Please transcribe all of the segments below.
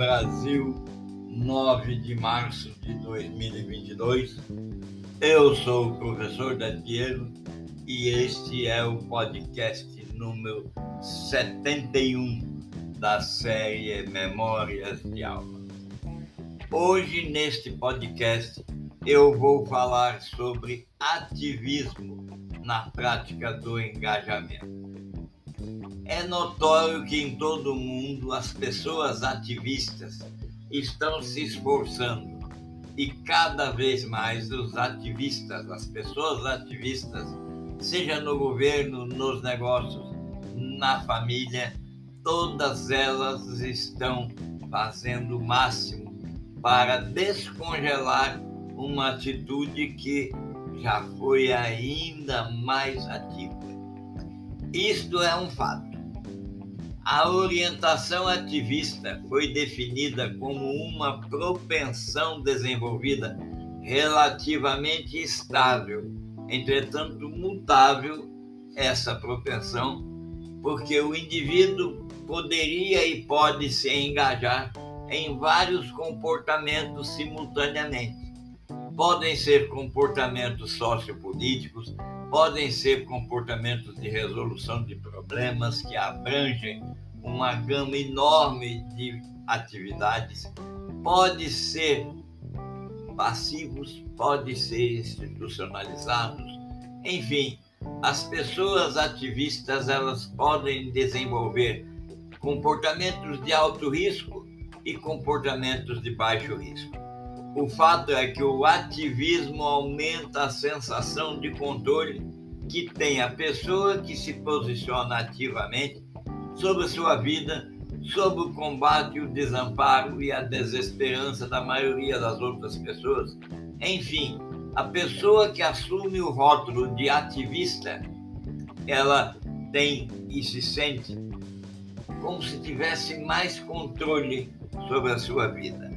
Brasil, 9 de março de 2022. Eu sou o professor Dadiero e este é o podcast número 71 da série Memórias de Alma. Hoje, neste podcast, eu vou falar sobre ativismo na prática do engajamento. É notório que em todo o mundo as pessoas ativistas estão se esforçando e cada vez mais os ativistas, as pessoas ativistas, seja no governo, nos negócios, na família, todas elas estão fazendo o máximo para descongelar uma atitude que já foi ainda mais ativa. Isto é um fato. A orientação ativista foi definida como uma propensão desenvolvida relativamente estável, entretanto mutável essa propensão, porque o indivíduo poderia e pode se engajar em vários comportamentos simultaneamente. Podem ser comportamentos sociopolíticos, podem ser comportamentos de resolução de problemas que abrangem uma gama enorme de atividades, pode ser passivos, pode ser institucionalizados, enfim, as pessoas ativistas elas podem desenvolver comportamentos de alto risco e comportamentos de baixo risco. O fato é que o ativismo aumenta a sensação de controle que tem a pessoa que se posiciona ativamente sobre a sua vida, sobre o combate, o desamparo e a desesperança da maioria das outras pessoas. Enfim, a pessoa que assume o rótulo de ativista, ela tem e se sente como se tivesse mais controle sobre a sua vida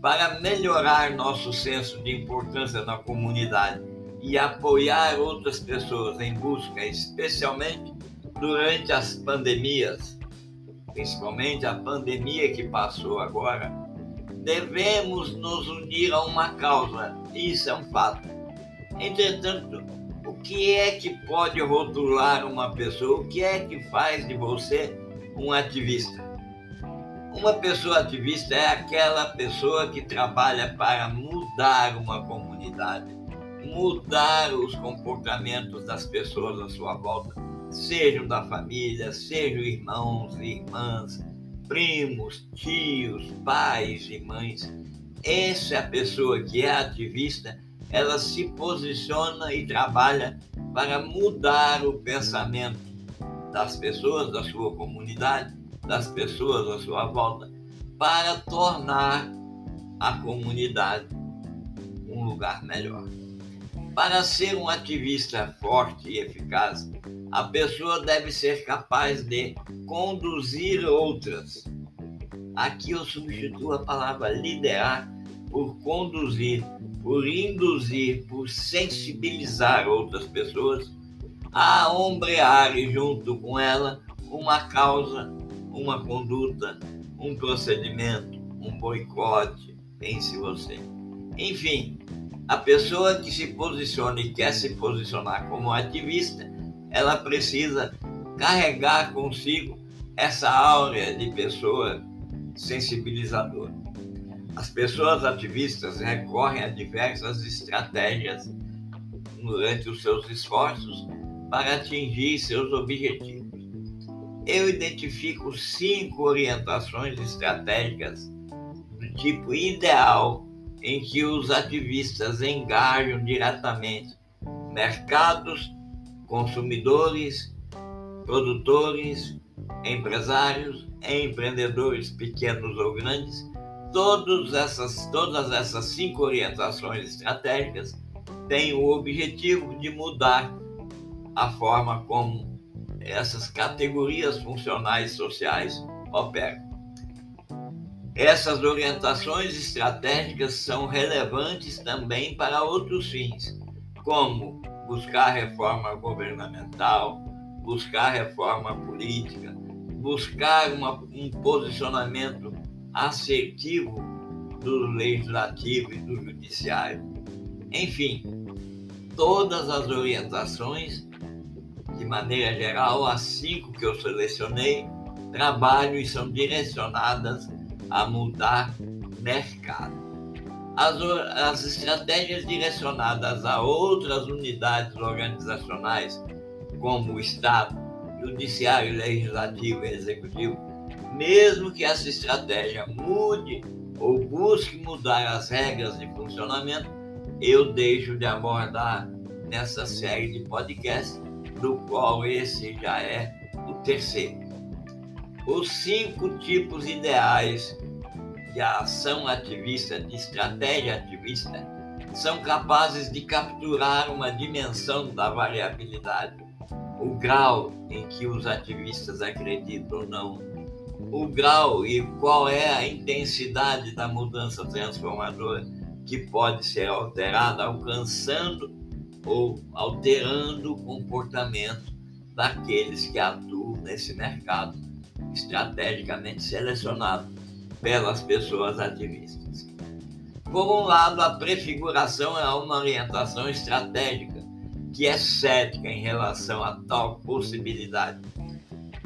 para melhorar nosso senso de importância na comunidade e apoiar outras pessoas em busca, especialmente durante as pandemias, principalmente a pandemia que passou agora, devemos nos unir a uma causa. Isso é um fato. Entretanto, o que é que pode rotular uma pessoa? O que é que faz de você um ativista? Uma pessoa ativista é aquela pessoa que trabalha para mudar uma comunidade, mudar os comportamentos das pessoas à sua volta, sejam da família, sejam irmãos e irmãs, primos, tios, pais e mães. Essa é a pessoa que é ativista, ela se posiciona e trabalha para mudar o pensamento das pessoas da sua comunidade das pessoas à sua volta para tornar a comunidade um lugar melhor. Para ser um ativista forte e eficaz, a pessoa deve ser capaz de conduzir outras. Aqui eu substituo a palavra liderar por conduzir, por induzir, por sensibilizar outras pessoas a ombrear junto com ela uma causa uma conduta, um procedimento, um boicote, pense você. Enfim, a pessoa que se posiciona e quer se posicionar como ativista, ela precisa carregar consigo essa áurea de pessoa sensibilizadora. As pessoas ativistas recorrem a diversas estratégias durante os seus esforços para atingir seus objetivos eu identifico cinco orientações estratégicas do tipo ideal em que os ativistas engajam diretamente mercados, consumidores, produtores, empresários, empreendedores pequenos ou grandes. Todas essas, todas essas cinco orientações estratégicas têm o objetivo de mudar a forma como essas categorias funcionais sociais operam. Essas orientações estratégicas são relevantes também para outros fins, como buscar reforma governamental, buscar reforma política, buscar uma, um posicionamento assertivo do legislativo e do judiciário. Enfim, todas as orientações, de maneira geral, as cinco que eu selecionei, trabalham e são direcionadas a mudar mercado. As, as estratégias direcionadas a outras unidades organizacionais, como o Estado, Judiciário, Legislativo e Executivo, mesmo que essa estratégia mude ou busque mudar as regras de funcionamento, eu deixo de abordar nessa série de podcasts, do qual esse já é o terceiro. Os cinco tipos ideais de ação ativista, de estratégia ativista, são capazes de capturar uma dimensão da variabilidade, o grau em que os ativistas acreditam ou não, o grau e qual é a intensidade da mudança transformadora que pode ser alterada, alcançando ou alterando o comportamento daqueles que atuam nesse mercado estrategicamente selecionado pelas pessoas ativistas. Por um lado, a prefiguração é uma orientação estratégica que é cética em relação a tal possibilidade.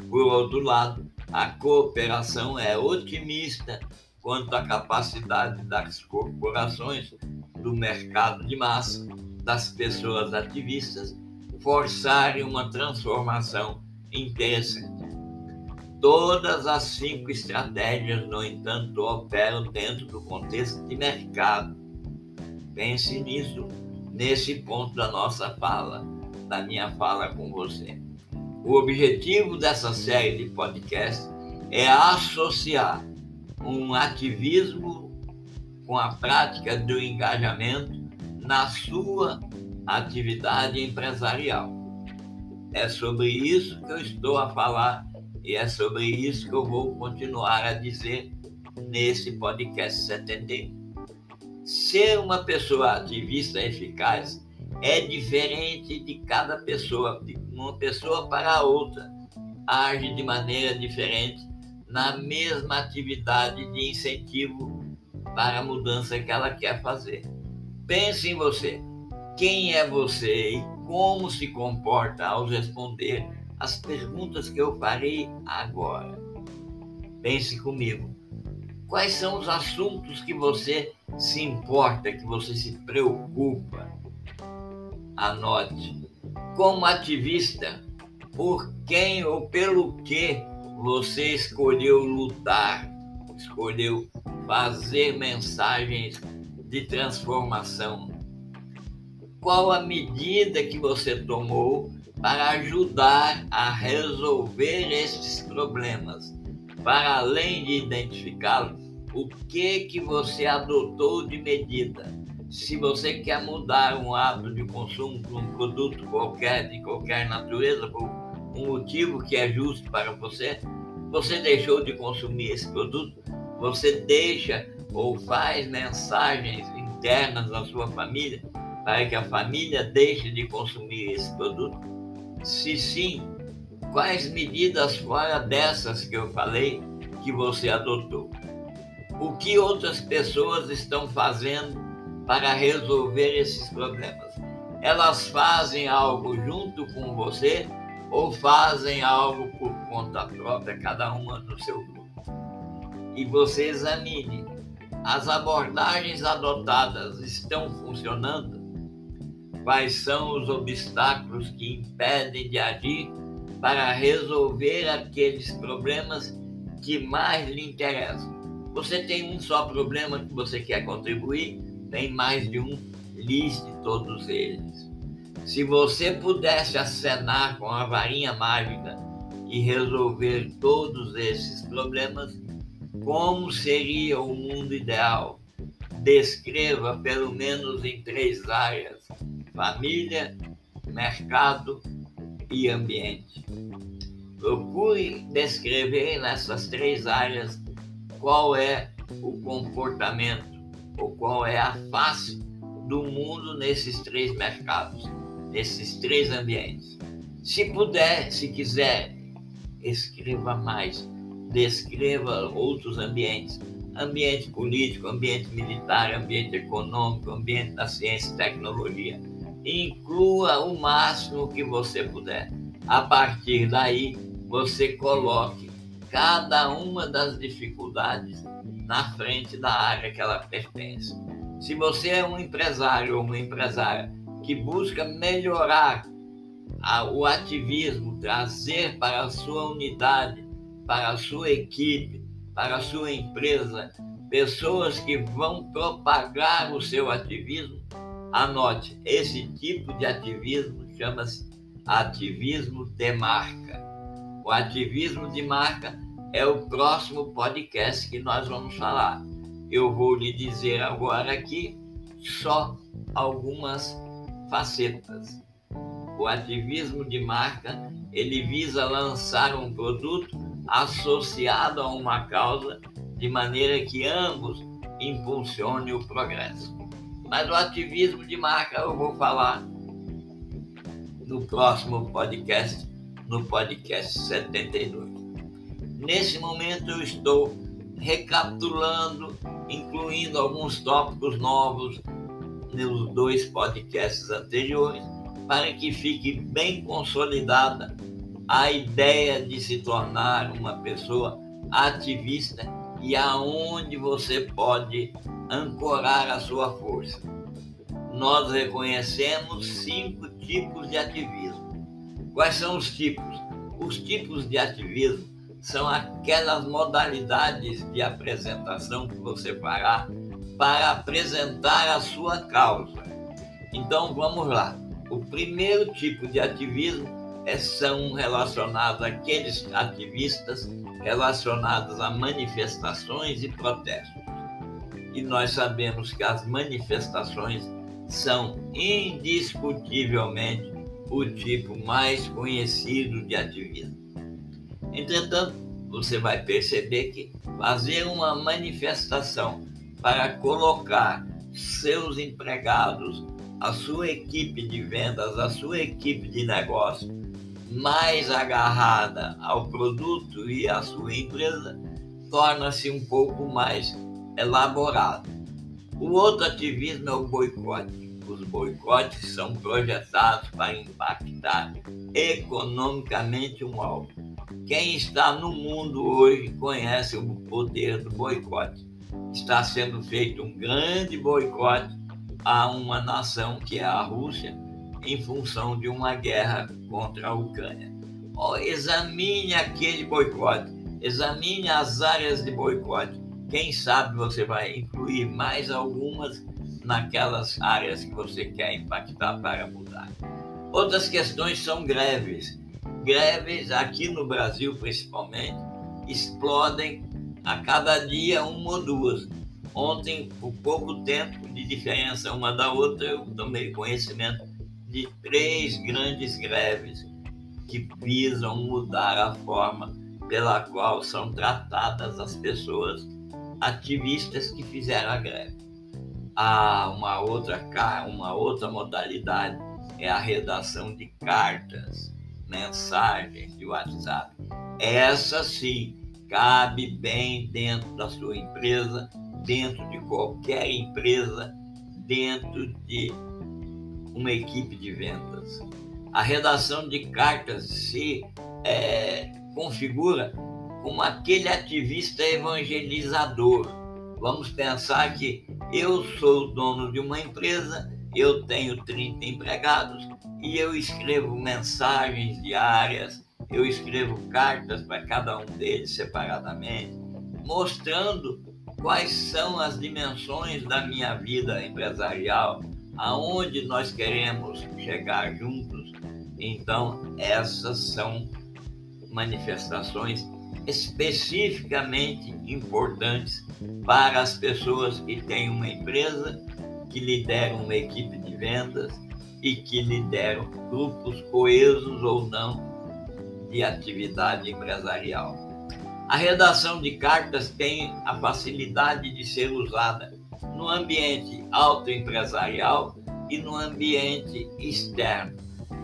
Por outro lado, a cooperação é otimista quanto à capacidade das corporações, do mercado de massa, das pessoas ativistas forçarem uma transformação interessante. Todas as cinco estratégias, no entanto, operam dentro do contexto de mercado. Pense nisso, nesse ponto da nossa fala, da minha fala com você. O objetivo dessa série de podcasts é associar um ativismo com a prática do engajamento na sua atividade empresarial. É sobre isso que eu estou a falar e é sobre isso que eu vou continuar a dizer nesse podcast 71. Ser uma pessoa ativista eficaz é diferente de cada pessoa, de uma pessoa para a outra. Age de maneira diferente na mesma atividade de incentivo para a mudança que ela quer fazer. Pense em você. Quem é você e como se comporta ao responder as perguntas que eu farei agora. Pense comigo. Quais são os assuntos que você se importa, que você se preocupa? Anote. Como ativista, por quem ou pelo que você escolheu lutar, escolheu fazer mensagens de transformação? Qual a medida que você tomou para ajudar a resolver esses problemas. Para além de identificá-los, o que que você adotou de medida? Se você quer mudar um hábito de consumo de um produto qualquer, de qualquer natureza, por um motivo que é justo para você, você deixou de consumir esse produto, você deixa ou faz mensagens internas à sua família para que a família deixe de consumir esse produto? Se sim, quais medidas fora dessas que eu falei que você adotou? O que outras pessoas estão fazendo para resolver esses problemas? Elas fazem algo junto com você ou fazem algo por conta própria, cada uma no seu grupo? E você examine. As abordagens adotadas estão funcionando? quais são os obstáculos que impedem de agir para resolver aqueles problemas que mais lhe interessam. Você tem um só problema que você quer contribuir, tem mais de um, liste todos eles. Se você pudesse acenar com a varinha mágica e resolver todos esses problemas, como seria o mundo ideal? Descreva pelo menos em três áreas família, mercado e ambiente. Procure descrever nessas três áreas qual é o comportamento ou qual é a face do mundo nesses três mercados, nesses três ambientes. Se puder, se quiser, escreva mais, descreva outros ambientes, ambiente político, ambiente militar, ambiente econômico, ambiente da ciência e tecnologia. Inclua o máximo que você puder. A partir daí, você coloque cada uma das dificuldades na frente da área que ela pertence. Se você é um empresário ou uma empresária que busca melhorar a, o ativismo, trazer para a sua unidade, para a sua equipe, para a sua empresa, pessoas que vão propagar o seu ativismo, anote, esse tipo de ativismo chama-se ativismo de marca. O ativismo de marca é o próximo podcast que nós vamos falar. Eu vou lhe dizer agora aqui só algumas facetas. O ativismo de marca, ele visa lançar um produto associado a uma causa de maneira que ambos impulsionem o progresso. Mas o ativismo de marca eu vou falar no próximo podcast, no podcast 72. Nesse momento eu estou recapitulando, incluindo alguns tópicos novos nos dois podcasts anteriores, para que fique bem consolidada a ideia de se tornar uma pessoa ativista e aonde você pode ancorar a sua força. Nós reconhecemos cinco tipos de ativismo. Quais são os tipos? Os tipos de ativismo são aquelas modalidades de apresentação que você fará para apresentar a sua causa. Então vamos lá. O primeiro tipo de ativismo são relacionados àqueles ativistas relacionados a manifestações e protestos. E nós sabemos que as manifestações são indiscutivelmente o tipo mais conhecido de ativismo. Entretanto, você vai perceber que fazer uma manifestação para colocar seus empregados, a sua equipe de vendas, a sua equipe de negócio mais agarrada ao produto e à sua empresa, torna-se um pouco mais elaborado. O outro ativismo é o boicote. Os boicotes são projetados para impactar economicamente um alvo. Quem está no mundo hoje conhece o poder do boicote está sendo feito um grande boicote a uma nação que é a Rússia em função de uma guerra contra a Ucrânia. Oh, examine aquele boicote, examine as áreas de boicote. Quem sabe você vai incluir mais algumas naquelas áreas que você quer impactar para mudar. Outras questões são greves. Greves aqui no Brasil, principalmente, explodem a cada dia uma ou duas. Ontem, por pouco tempo de diferença uma da outra, eu tomei conhecimento de três grandes greves que visam mudar a forma pela qual são tratadas as pessoas ativistas que fizeram a greve. Há uma outra, uma outra modalidade é a redação de cartas, mensagens de WhatsApp. Essa sim cabe bem dentro da sua empresa, dentro de qualquer empresa, dentro de uma equipe de vendas. A redação de cartas se é, configura como aquele ativista evangelizador. Vamos pensar que eu sou dono de uma empresa, eu tenho 30 empregados e eu escrevo mensagens diárias, eu escrevo cartas para cada um deles separadamente, mostrando quais são as dimensões da minha vida empresarial, aonde nós queremos chegar juntos. Então, essas são manifestações especificamente importantes para as pessoas que têm uma empresa, que lideram uma equipe de vendas e que lideram grupos coesos ou não de atividade empresarial. A redação de cartas tem a facilidade de ser usada no ambiente autoempresarial e no ambiente externo,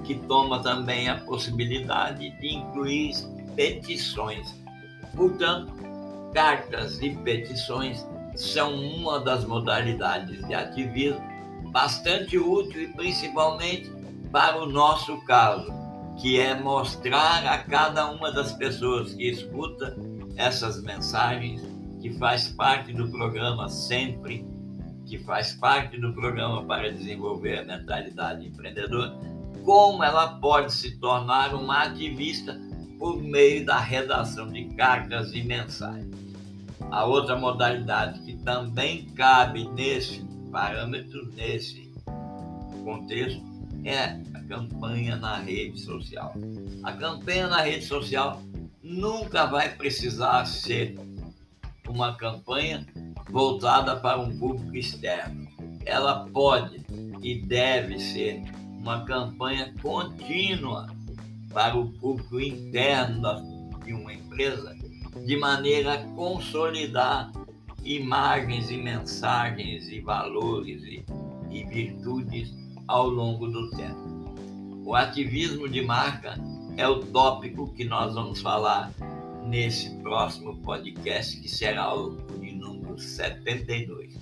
que toma também a possibilidade de incluir petições. Portanto, cartas e petições são uma das modalidades de ativismo bastante útil e principalmente para o nosso caso, que é mostrar a cada uma das pessoas que escuta essas mensagens, que faz parte do programa sempre, que faz parte do programa para desenvolver a mentalidade empreendedora, como ela pode se tornar uma ativista por meio da redação de cartas e mensagens. A outra modalidade que também cabe nesse parâmetro, nesse contexto, é a campanha na rede social. A campanha na rede social nunca vai precisar ser uma campanha voltada para um público externo. Ela pode e deve ser uma campanha contínua para o público interno de uma empresa, de maneira a consolidar imagens e mensagens e valores e, e virtudes ao longo do tempo. O ativismo de marca é o tópico que nós vamos falar nesse próximo podcast, que será o de 72.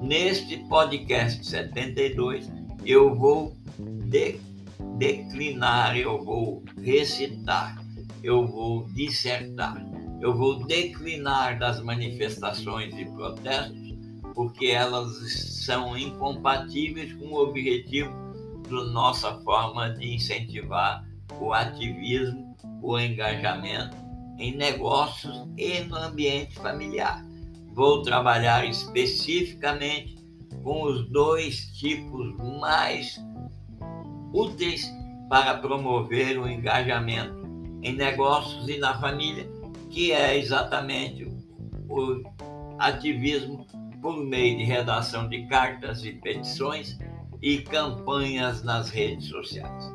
Neste podcast 72, eu vou de, declinar, eu vou recitar, eu vou dissertar, eu vou declinar das manifestações e protestos, porque elas são incompatíveis com o objetivo da nossa forma de incentivar o ativismo, o engajamento em negócios e no ambiente familiar. Vou trabalhar especificamente com os dois tipos mais úteis para promover o engajamento em negócios e na família, que é exatamente o ativismo por meio de redação de cartas e petições e campanhas nas redes sociais.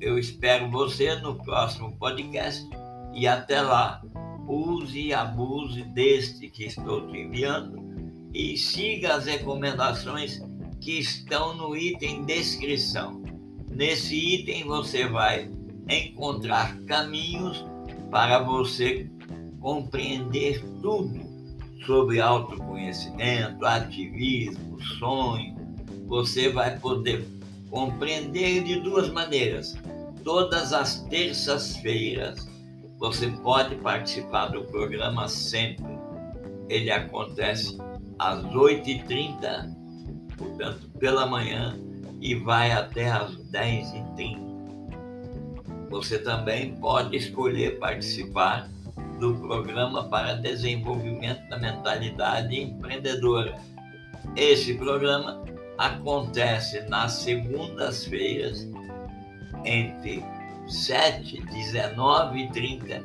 Eu espero você no próximo podcast e até lá, use e abuse deste que estou te enviando e siga as recomendações que estão no item descrição. Nesse item você vai encontrar caminhos para você compreender tudo sobre autoconhecimento, ativismo, sonho. Você vai poder compreender de duas maneiras. Todas as terças-feiras você pode participar do programa sempre. Ele acontece às 8h30, portanto, pela manhã, e vai até às 10h30. Você também pode escolher participar do programa para desenvolvimento da mentalidade empreendedora. Esse programa acontece nas segundas-feiras entre 7, 19 e 30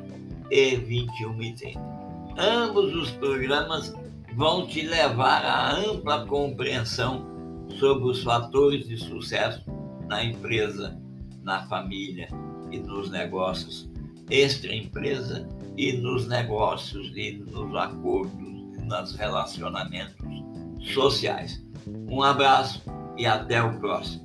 e 21 e 30. Ambos os programas vão te levar à ampla compreensão sobre os fatores de sucesso na empresa, na família e nos negócios extra-empresa e nos negócios e nos acordos e nos relacionamentos sociais. Um abraço e até o próximo.